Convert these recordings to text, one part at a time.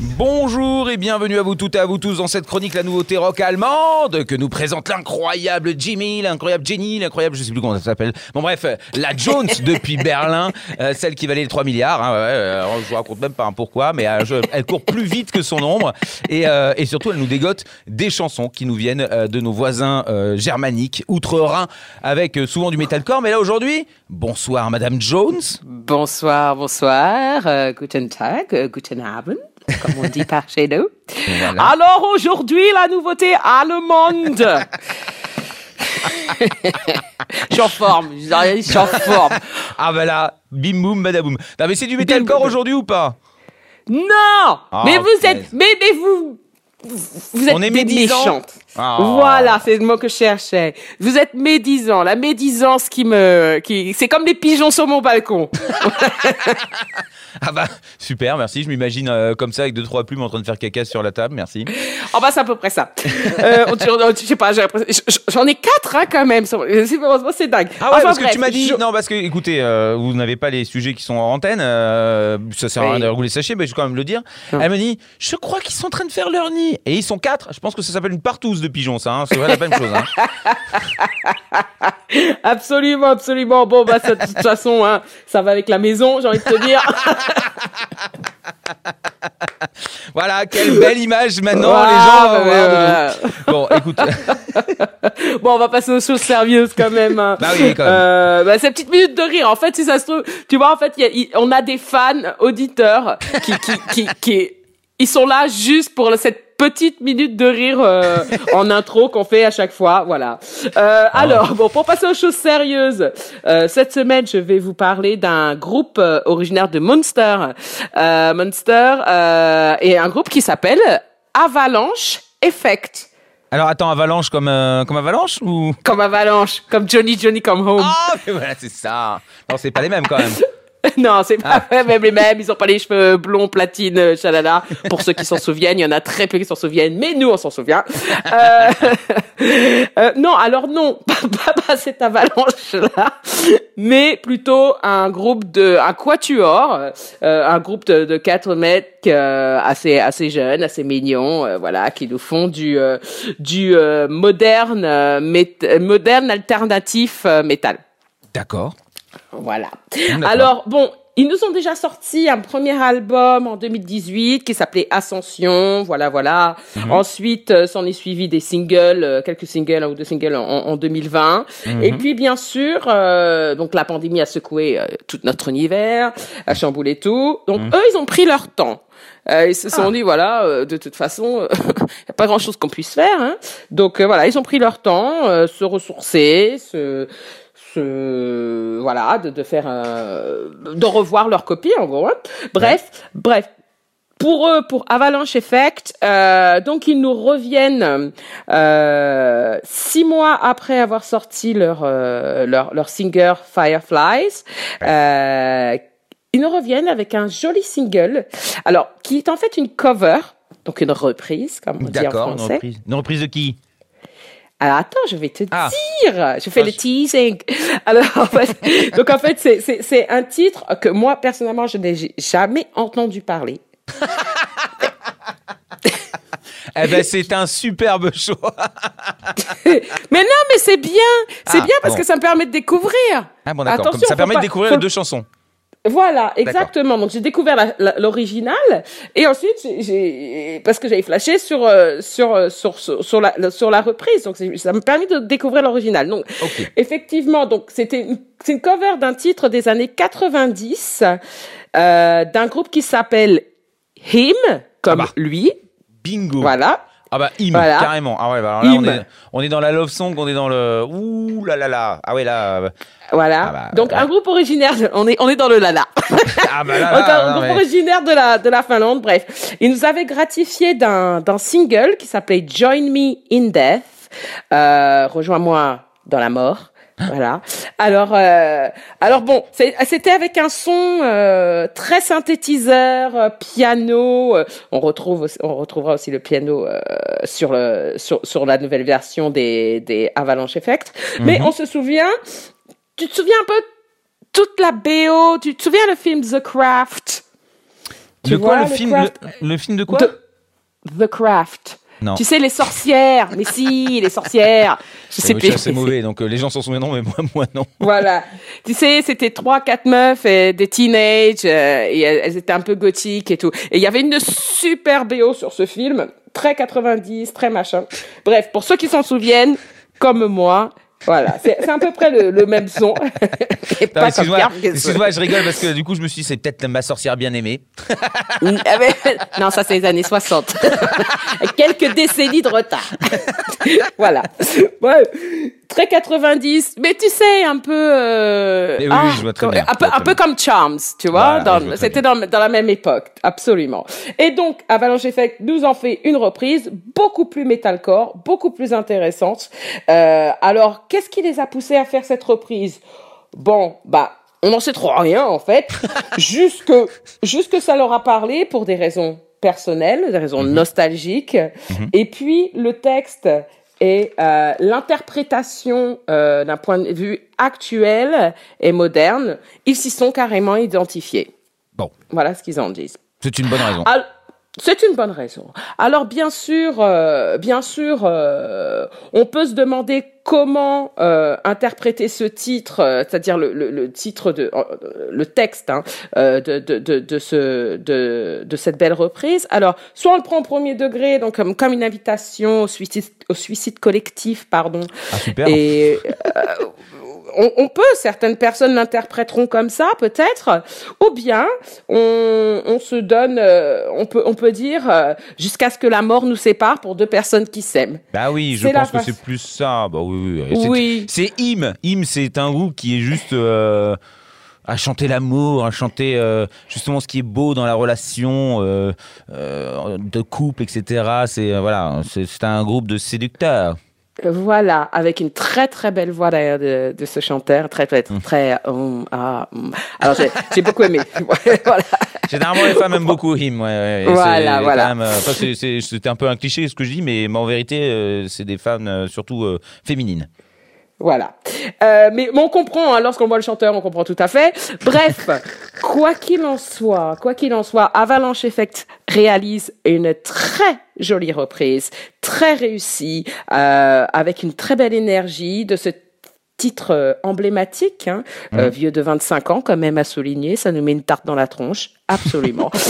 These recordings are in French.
Bonjour et bienvenue à vous toutes et à vous tous dans cette chronique La Nouveauté Rock Allemande que nous présente l'incroyable Jimmy, l'incroyable Jenny, l'incroyable, je sais plus comment ça s'appelle. Bon bref, euh, la Jones depuis Berlin, euh, celle qui valait les 3 milliards. Hein, ouais, euh, je vous raconte même pas un pourquoi, mais euh, je- elle court plus vite que son ombre et, et surtout elle nous dégote des chansons qui nous viennent de nos voisins germaniques, outre-Rhin, avec souvent du metalcore. Mais là aujourd'hui, bonsoir Madame Jones. Bonsoir, bonsoir, guten Tag, guten Abend, comme on dit par chez nous. Voilà. Alors aujourd'hui, la nouveauté allemande. je suis en forme, je je suis en forme. Ah bah là, bim boum badaboum. Non mais c'est du metalcore aujourd'hui ou pas? Non Ah, Mais vous êtes, mais, mais vous, vous êtes On est des médisant. méchantes. Ah. Voilà, c'est le mot que je cherchais. Vous êtes médisant, la médisance qui me, qui, c'est comme les pigeons sur mon balcon. Ah bah super, merci. Je m'imagine euh, comme ça avec deux trois plumes en train de faire caca sur la table. Merci. Oh bah c'est à peu près ça. Euh, on, on- je sais pas, j'en ai quatre hein, quand même. C'est dingue. Ah ouais, Enfin, parce que tu m'as dit je- non parce que écoutez, euh, vous n'avez pas les sujets qui sont en antenne. ça sert à rien de vous les sachez, mais je vais quand même le dire. Non. Elle me dit, je crois qu'ils sont en train de faire leur nid et ils sont quatre. Je pense que ça s'appelle une partouze de pigeons, ça. Hein, c'est vrai la même chose. Hein. Absolument, absolument. Bon bah ça, de toute façon, hein, ça va avec la maison, j'ai envie de te dire. Voilà, quelle belle image maintenant Ah, les gens. bah. Bon, écoute. Bon, on va passer aux choses sérieuses quand même. hein. Bah oui, quand même. Euh, bah, ces petites minutes de rire. En fait, si ça se trouve, tu vois, en fait, y a- il- on a des fans auditeurs qui, qui, qui, qui, ils sont là juste pour cette petite minute de rire euh, en intro qu'on fait à chaque fois. Voilà. Euh, Ah. Alors, bon, pour passer aux choses sérieuses, euh, cette semaine, je vais vous parler d'un groupe originaire de Munster. Munster et un groupe qui s'appelle Avalanche Effect. Alors attends, avalanche comme euh, comme avalanche ou? Comme Avalanche, comme Johnny Johnny Come Home. Ah, mais voilà, c'est ça. Non, c'est pas les mêmes quand même. Non, c'est Ah. pas même les mêmes. Ils ont pas les cheveux blonds, platine, euh, chalala. Pour ceux qui s'en souviennent, il y en a très peu qui s'en souviennent, mais nous on s'en souvient. Euh, euh, non, alors non, pas, pas, pas cette avalanche là, mais plutôt un groupe de, un quatuor, euh, un groupe de, de quatre mecs assez assez jeunes, assez mignons, voilà, qui nous font du du moderne, mét- moderne alternatif métal. D'accord. Voilà. Alors, bon, ils nous ont déjà sorti un premier album en 2018 qui s'appelait Ascension, voilà, voilà. Mhm. Ensuite, euh, s'en est suivi des singles, euh, quelques singles, ou deux singles en, en 2020. Mhm. Et puis, bien sûr, euh, donc la pandémie a secoué euh, tout notre univers, a chamboulé tout. Donc, Mhm. eux, ils ont pris leur temps. Ils se Ah. sont dit voilà, de toute façon, il n'y a pas grand chose qu'on puisse faire. Hein. Donc voilà, ils ont pris leur temps, euh, se ressourcer, se, voilà, de, de faire, euh, de revoir leur copie en gros. hein. Bref, bref. Pour eux, pour Avalanche Effect, euh, donc ils nous reviennent euh, six mois après avoir sorti leur leur, leur single Fireflies. Ils nous reviennent avec un joli single, alors qui est en fait une cover, donc une reprise, comme on dit en D'accord. Une français. reprise. Une reprise de qui? Alors attends, je vais te Ah. dire. Je fais Ah, le je- teasing. Alors en fait, donc en fait c'est un titre que moi personnellement je n'ai jamais entendu parler. Eh ben, c'est un superbe choix. Mais non, mais c'est bien, c'est Ah, bien parce bon. que ça me permet de découvrir. Ah bon, d'accord. Ça permet pas- de découvrir faut- les deux chansons. Voilà, exactement. Donc j'ai découvert l'original et ensuite j'ai- parce que j'avais flashé sur euh, sur euh, sur sur, sur la sur la reprise. Donc ça me permet de découvrir l'original. Donc effectivement, donc c'était c'est une cover d'un titre des années 90 euh, d'un groupe qui s'appelle Him comme Ah bah. lui. Bingo. Voilà. Ah bah, him, Voilà. carrément. Ah ouais, bah alors là, on est, on est dans la love song, on est dans le. Ouh là là là. Ah ouais, là. euh, Voilà. Ah bah, donc ouais. un groupe originaire, de- on est on est dans le lala. Ah bah là, là. un non, groupe mais- originaire de la, de la Finlande, bref. Il nous avait gratifié d'un, d'un single qui s'appelait Join Me in Death, euh, Rejoins-moi dans la mort. Voilà. Alors, euh, alors bon, c'était avec un son euh, très synthétiseur, euh, piano. on retrouve, aussi- on retrouvera aussi le piano sur le sur, sur la nouvelle version des des Avalanche Effect. Mais Mhm. on se souvient. Tu te souviens un peu toute la BO. Tu te souviens le film The Craft? Tu Le quoi, vois, le le film, craft- le, le film de quoi? The Craft. Non. Tu sais les sorcières. Mais si, les sorcières. Je sais plus. C'est mauvais, donc euh, les gens s'en souviendront, mais moi, moi non. Voilà. Tu sais, c'était trois, quatre meufs et des teenage euh, et elles étaient un peu gothiques et tout. Et il y avait une super BO sur ce film, très 90, très machin. Bref, pour ceux qui s'en souviennent, comme moi, voilà, c'est à peu près le, le même son. Excuse-moi, excuse-moi, je rigole parce que du coup, je me suis dit, c'est peut-être ma sorcière bien aimée. Ah, mais- non, ça c'est les années 60. Quelques décennies de retard. voilà. Ouais. Très 90, mais tu sais, un peu... euh, oui, oui, je vois très comme- bien, Un peu, un comme Charms, tu vois. Voilà, C'était dans, dans la même époque, absolument. Et donc, Avalanche Effect nous en fait une reprise beaucoup plus metalcore, beaucoup plus intéressante. Euh, alors, qu'est-ce qui les a poussés à faire cette reprise? Bon, bah, on n'en sait trop rien en fait. juste que, juste que ça leur a parlé pour des raisons personnelles, des raisons nostalgiques. Et puis le texte et euh, l'interprétation euh, d'un point de vue actuel et moderne, ils s'y sont carrément identifiés. Bon, Voilà ce qu'ils en disent. c'est une bonne raison. C'est une bonne raison. Alors bien sûr, euh, bien sûr, euh, on peut se demander comment euh, interpréter ce titre, euh, c'est-à-dire le, le, le titre de euh, le texte hein, euh, de, de, de, de ce de, de cette belle reprise. Alors soit on le prend au premier degré, donc comme comme une invitation au suicide au suicide collectif, pardon, Ah, super. et on, on peut, certaines personnes l'interpréteront comme ça, peut-être, ou bien on, on se donne, euh, on peut, on peut dire euh, jusqu'à ce que la mort nous sépare pour deux personnes qui s'aiment. Bah oui, je pense que c'est plus ça. Bah oui, oui. C'est- Oui. C'est Im. Im, c'est un groupe qui est juste euh, à chanter l'amour, à chanter justement ce qui est beau dans la relation de couple, etc. C'est voilà, c'est un groupe de séducteurs. Voilà, avec une très très belle voix d'ailleurs de, de ce chanteur, très très très. hum, ah, hum. Alors j'ai j'ai beaucoup aimé. voilà. Généralement, les femmes aiment beaucoup Im. Ouais, ouais, Voilà, voilà. euh, enfin, c'est- c'est- C'était un peu un cliché ce que je dis, mais, mais en vérité, euh, c'est des femmes euh, surtout euh, féminines. Voilà. Euh, mais, mais on comprend, hein, lorsqu'on voit le chanteur, on comprend tout à fait. Bref, quoi qu'il en soit, quoi qu'il en soit, Avalanche Effect réalise une très jolie reprise, très réussie, euh, avec une très belle énergie de ce titre euh, emblématique, hein, euh, vieux de 25 ans, quand même à souligner, ça nous met une tarte dans la tronche, absolument.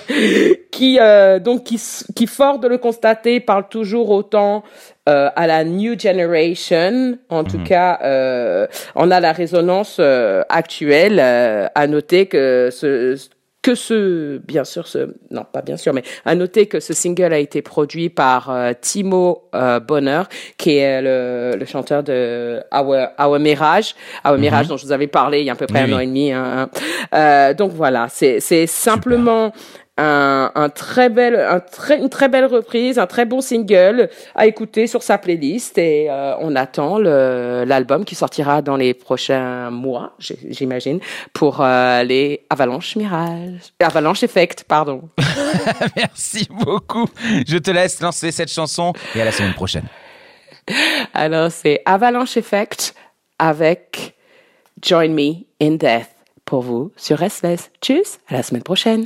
qui euh, donc qui, qui fort de le constater parle toujours autant euh, à la new generation. En tout cas, euh, on a la résonance euh, actuelle. euh, à noter que ce que ce, bien sûr, ce, non, pas bien sûr, mais à noter que ce single a été produit par euh, Timo euh, Bonner, qui est le, le chanteur de Our, Our Mirage, Our Mirage dont je vous avais parlé il y a à peu près Oui, un oui. an et demi. hein, hein. Euh, donc voilà, c'est simplement un, un très un très, une très belle reprise, un très bon single à écouter sur sa playlist et euh, on attend l'album qui sortira dans les prochains mois, j'imagine, pour euh, les Avalanche Mirage, Avalanche Effect, pardon. Merci beaucoup. Je te laisse lancer cette chanson et à la semaine prochaine. Alors c'est Avalanche Effect avec Join Me in Death pour vous sur Restless. Tchuss, à la semaine prochaine.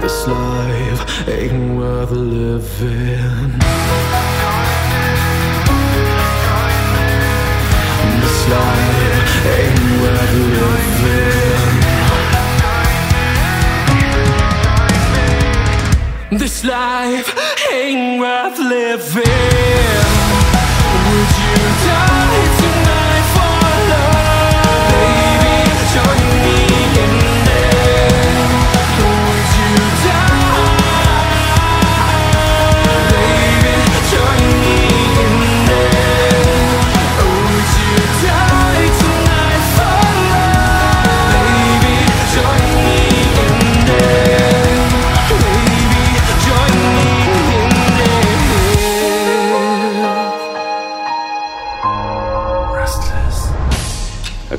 This life ain't worth living. This life ain't worth living. This life ain't worth living. Would you die